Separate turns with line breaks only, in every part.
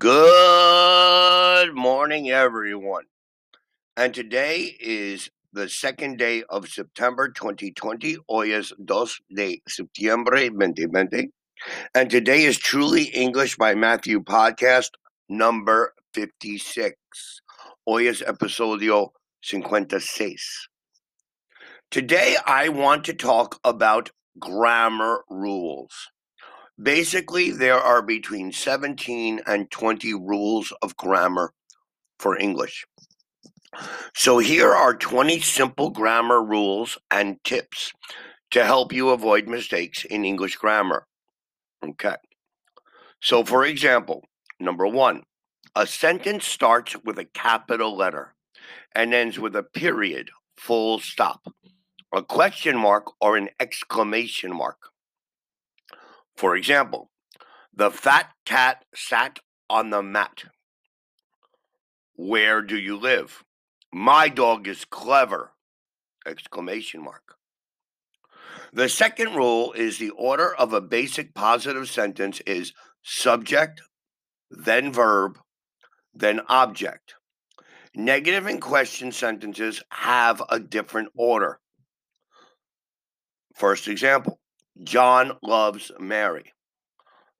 Good morning, everyone. And today is the second day of September 2020. Hoy es 2 de septiembre 2020. And today is Truly English by Matthew podcast number 56. Hoy es episodio 56. Today, I want to talk about grammar rules. Basically, there are between 17 and 20 rules of grammar for English. So, here are 20 simple grammar rules and tips to help you avoid mistakes in English grammar. Okay. So, for example, number one, a sentence starts with a capital letter and ends with a period, full stop, a question mark, or an exclamation mark. For example, the fat cat sat on the mat. Where do you live? My dog is clever! Exclamation mark. The second rule is the order of a basic positive sentence is subject, then verb, then object. Negative and question sentences have a different order. First example John loves Mary.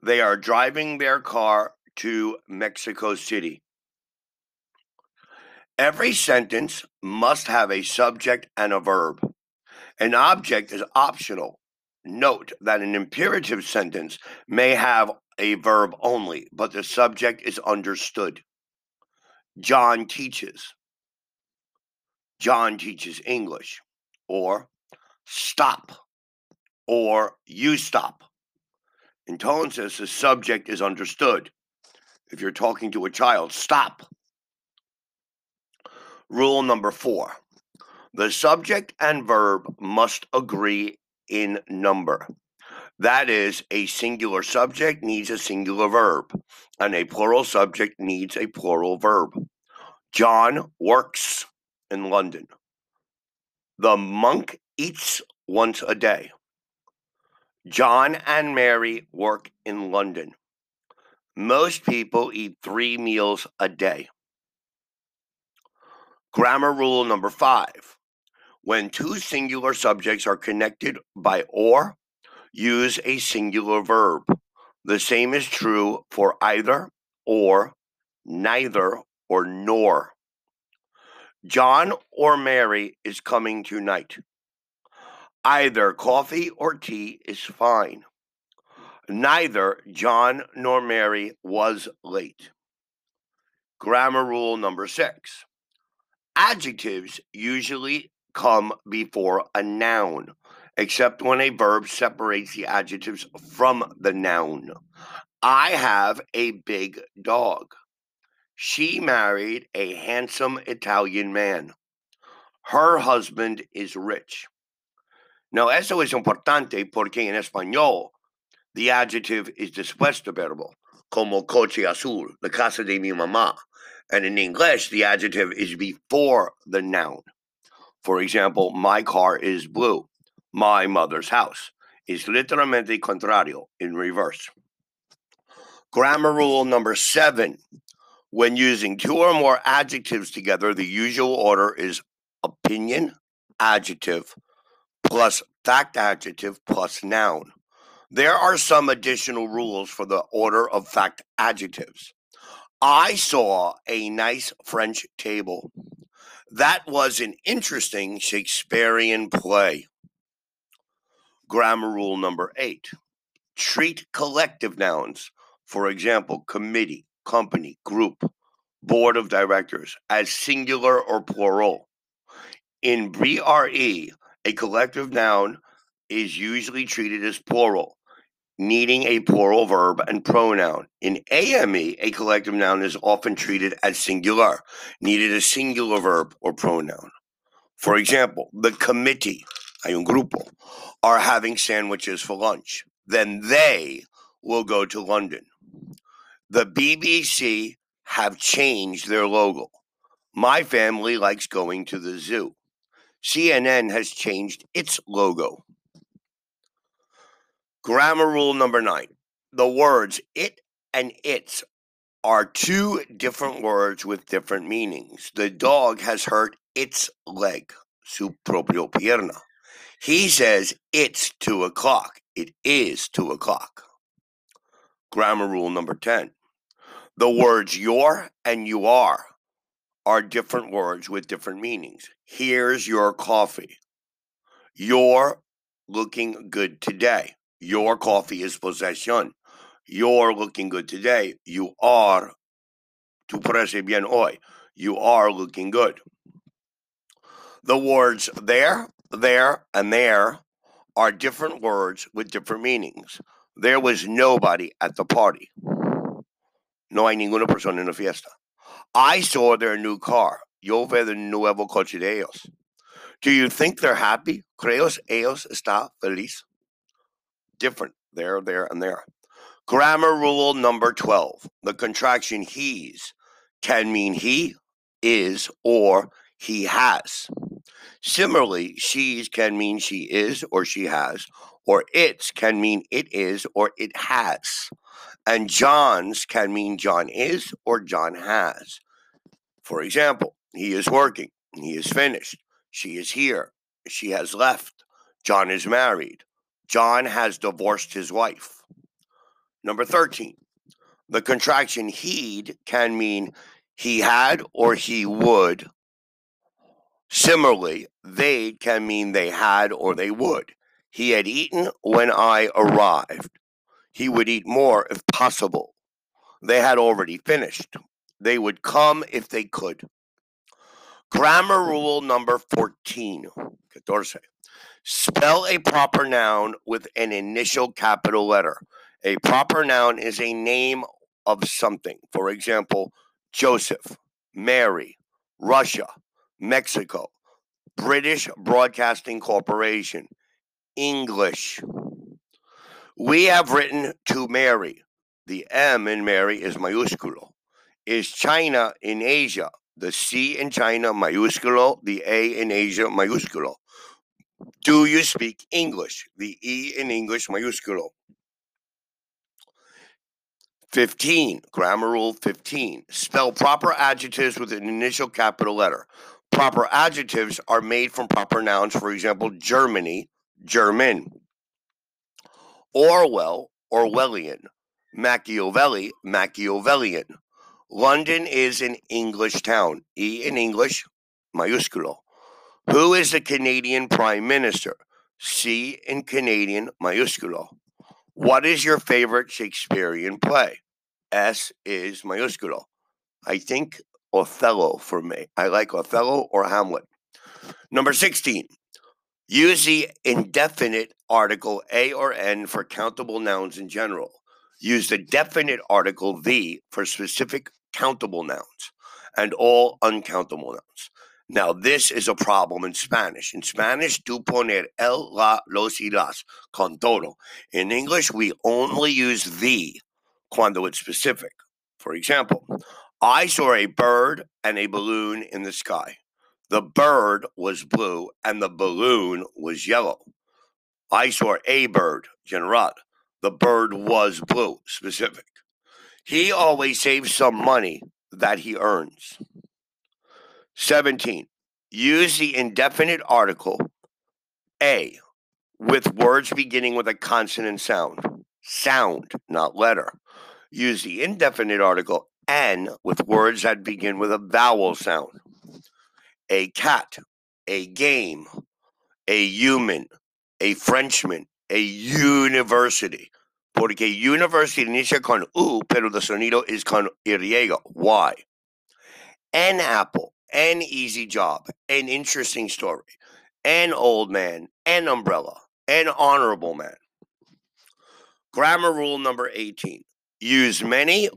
They are driving their car to Mexico City. Every sentence must have a subject and a verb. An object is optional. Note that an imperative sentence may have a verb only, but the subject is understood. John teaches. John teaches English. Or stop or you stop. Says the subject is understood. If you're talking to a child, stop. Rule number four the subject and verb must agree in number. That is, a singular subject needs a singular verb, and a plural subject needs a plural verb. John works in London. The monk eats once a day. John and Mary work in London. Most people eat three meals a day. Grammar rule number five when two singular subjects are connected by or, use a singular verb. The same is true for either, or, neither, or nor. John or Mary is coming tonight. Either coffee or tea is fine. Neither John nor Mary was late. Grammar rule number six adjectives usually come before a noun, except when a verb separates the adjectives from the noun. I have a big dog. She married a handsome Italian man. Her husband is rich. Now, eso es importante porque en español, the adjective is después de verbo, como coche azul, la casa de mi mamá. And in English, the adjective is before the noun. For example, my car is blue. My mother's house is literalmente contrario, in reverse. Grammar rule number seven. When using two or more adjectives together, the usual order is opinion, adjective, plus fact adjective plus noun. There are some additional rules for the order of fact adjectives. I saw a nice French table. That was an interesting Shakespearean play. Grammar rule number eight treat collective nouns, for example, committee, company, group, board of directors, as singular or plural. In BRE, a collective noun is usually treated as plural, needing a plural verb and pronoun. In AME, a collective noun is often treated as singular, needed a singular verb or pronoun. For example, the committee, hay un grupo, are having sandwiches for lunch. Then they will go to London. The BBC have changed their logo. My family likes going to the zoo. CNN has changed its logo. Grammar rule number nine the words it and its are two different words with different meanings. The dog has hurt its leg, su propio pierna. He says it's two o'clock. It is two o'clock. Grammar rule number 10. The words your and you are are different words with different meanings. Here's your coffee. You're looking good today. Your coffee is possession. You're looking good today. You are, tu parece bien hoy. You are looking good. The words there, there, and there are different words with different meanings. There was nobody at the party. No hay ninguna persona en la fiesta. I saw their new car. Yo ve el nuevo coche de ellos. Do you think they're happy? Creos ellos está feliz? Different there, there, and there. Grammar rule number 12. The contraction he's can mean he is or he has. Similarly, she's can mean she is or she has, or its can mean it is or it has. And John's can mean John is or John has. For example, he is working, he is finished, she is here, she has left, John is married, John has divorced his wife. Number 13, the contraction he'd can mean he had or he would. Similarly, they can mean they had or they would. He had eaten when I arrived. He would eat more if possible. They had already finished. They would come if they could. Grammar hmm. rule number 14. 14. Spell a proper noun with an initial capital letter. A proper noun is a name of something. For example, Joseph, Mary, Russia, Mexico, British Broadcasting Corporation, English. We have written to Mary. The M in Mary is mayusculo. Is China in Asia? The C in China mayusculo, the A in Asia mayusculo. Do you speak English? The E in English mayusculo. 15, grammar rule 15. Spell proper adjectives with an initial capital letter. Proper adjectives are made from proper nouns, for example, Germany, German. Orwell, Orwellian. Machiavelli, Machiavellian. London is an English town. E in English, mayusculo. Who is the Canadian Prime Minister? C in Canadian, mayusculo. What is your favorite Shakespearean play? S is mayusculo. I think Othello for me. I like Othello or Hamlet. Number 16. Use the indefinite article a or n for countable nouns in general. Use the definite article the for specific countable nouns and all uncountable nouns. Now, this is a problem in Spanish. In Spanish, tú poner el, la, los y las con todo. In English, we only use the cuando it's specific. For example, I saw a bird and a balloon in the sky. The bird was blue and the balloon was yellow. I saw a bird, general. The bird was blue, specific. He always saves some money that he earns. 17. Use the indefinite article A with words beginning with a consonant sound. Sound, not letter. Use the indefinite article N with words that begin with a vowel sound. A cat, a game, a human, a Frenchman, a university. Porque university inicia con U, pero the sonido is con Y. Why? An apple, an easy job, an interesting story, an old man, an umbrella, an honorable man. Grammar rule number 18 use many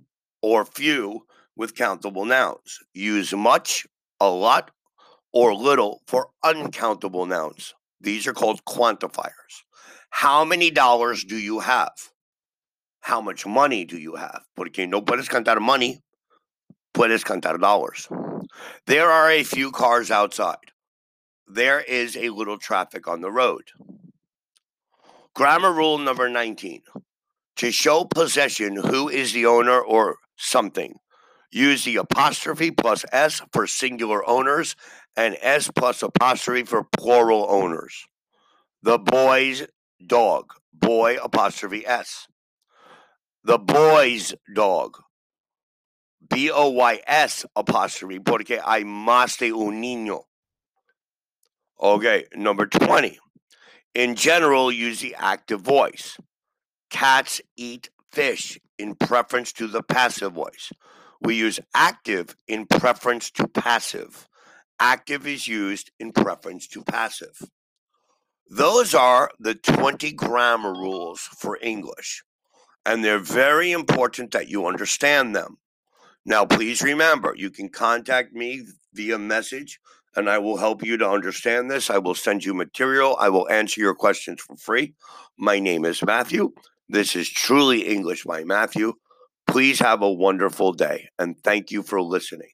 or few with countable nouns, use much, a lot, or little for uncountable nouns. These are called quantifiers. How many dollars do you have? How much money do you have? Porque no puedes cantar money, puedes cantar dollars. There are a few cars outside. There is a little traffic on the road. Grammar rule number 19. To show possession, who is the owner or something. Use the apostrophe plus S for singular owners and S plus apostrophe for plural owners. The boy's dog. Boy apostrophe S. The boy's dog. B O Y S apostrophe. Porque hay más de un niño. Okay, number 20. In general, use the active voice. Cats eat fish in preference to the passive voice. We use active in preference to passive. Active is used in preference to passive. Those are the 20 grammar rules for English, and they're very important that you understand them. Now, please remember, you can contact me via message and I will help you to understand this. I will send you material. I will answer your questions for free. My name is Matthew. This is Truly English by Matthew. Please have a wonderful day and thank you for listening.